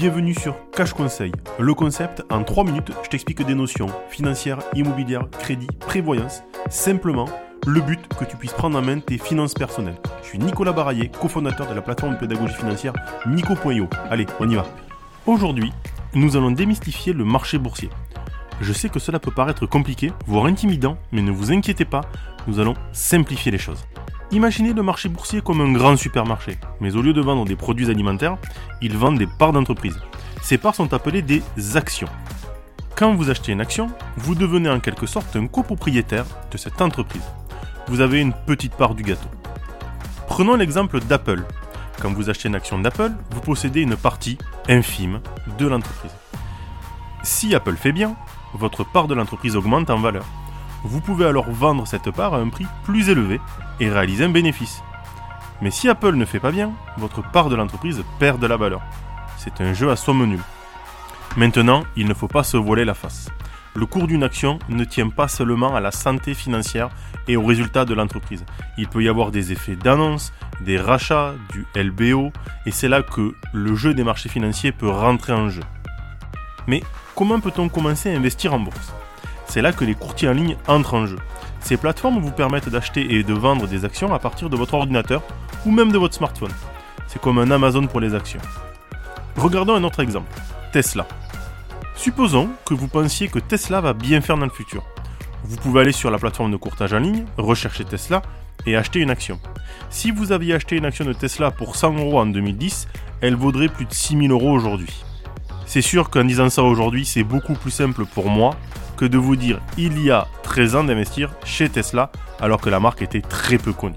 Bienvenue sur Cash Conseil. Le concept, en 3 minutes, je t'explique des notions financières, immobilières, crédit, prévoyance. Simplement, le but que tu puisses prendre en main tes finances personnelles. Je suis Nicolas Baraillé, cofondateur de la plateforme de pédagogie financière Nico.io. Allez, on y va. Aujourd'hui, nous allons démystifier le marché boursier. Je sais que cela peut paraître compliqué, voire intimidant, mais ne vous inquiétez pas, nous allons simplifier les choses. Imaginez le marché boursier comme un grand supermarché, mais au lieu de vendre des produits alimentaires, ils vendent des parts d'entreprise. Ces parts sont appelées des actions. Quand vous achetez une action, vous devenez en quelque sorte un copropriétaire de cette entreprise. Vous avez une petite part du gâteau. Prenons l'exemple d'Apple. Quand vous achetez une action d'Apple, vous possédez une partie infime de l'entreprise. Si Apple fait bien, votre part de l'entreprise augmente en valeur. Vous pouvez alors vendre cette part à un prix plus élevé et réaliser un bénéfice. Mais si Apple ne fait pas bien, votre part de l'entreprise perd de la valeur. C'est un jeu à somme nulle. Maintenant, il ne faut pas se voiler la face. Le cours d'une action ne tient pas seulement à la santé financière et aux résultats de l'entreprise. Il peut y avoir des effets d'annonce, des rachats, du LBO, et c'est là que le jeu des marchés financiers peut rentrer en jeu. Mais comment peut-on commencer à investir en bourse? C'est là que les courtiers en ligne entrent en jeu. Ces plateformes vous permettent d'acheter et de vendre des actions à partir de votre ordinateur ou même de votre smartphone. C'est comme un Amazon pour les actions. Regardons un autre exemple, Tesla. Supposons que vous pensiez que Tesla va bien faire dans le futur. Vous pouvez aller sur la plateforme de courtage en ligne, rechercher Tesla et acheter une action. Si vous aviez acheté une action de Tesla pour 100 euros en 2010, elle vaudrait plus de 6000 euros aujourd'hui. C'est sûr qu'en disant ça aujourd'hui, c'est beaucoup plus simple pour moi que de vous dire il y a 13 ans d'investir chez Tesla alors que la marque était très peu connue.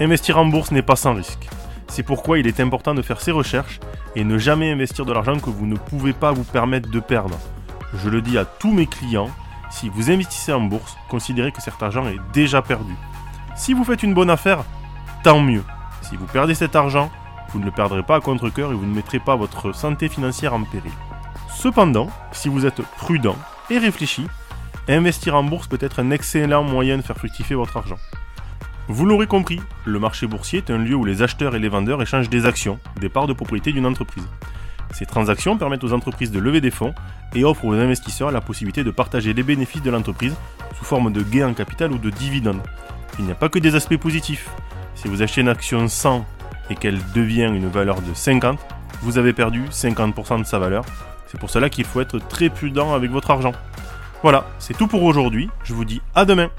Investir en bourse n'est pas sans risque. C'est pourquoi il est important de faire ses recherches et ne jamais investir de l'argent que vous ne pouvez pas vous permettre de perdre. Je le dis à tous mes clients, si vous investissez en bourse, considérez que cet argent est déjà perdu. Si vous faites une bonne affaire, tant mieux. Si vous perdez cet argent, vous ne le perdrez pas à contre-coeur et vous ne mettrez pas votre santé financière en péril. Cependant, si vous êtes prudent et réfléchi, investir en bourse peut être un excellent moyen de faire fructifier votre argent. Vous l'aurez compris, le marché boursier est un lieu où les acheteurs et les vendeurs échangent des actions, des parts de propriété d'une entreprise. Ces transactions permettent aux entreprises de lever des fonds et offrent aux investisseurs la possibilité de partager les bénéfices de l'entreprise sous forme de gains en capital ou de dividendes. Il n'y a pas que des aspects positifs. Si vous achetez une action 100 et qu'elle devient une valeur de 50, vous avez perdu 50% de sa valeur c'est pour cela qu'il faut être très prudent avec votre argent. Voilà, c'est tout pour aujourd'hui. Je vous dis à demain.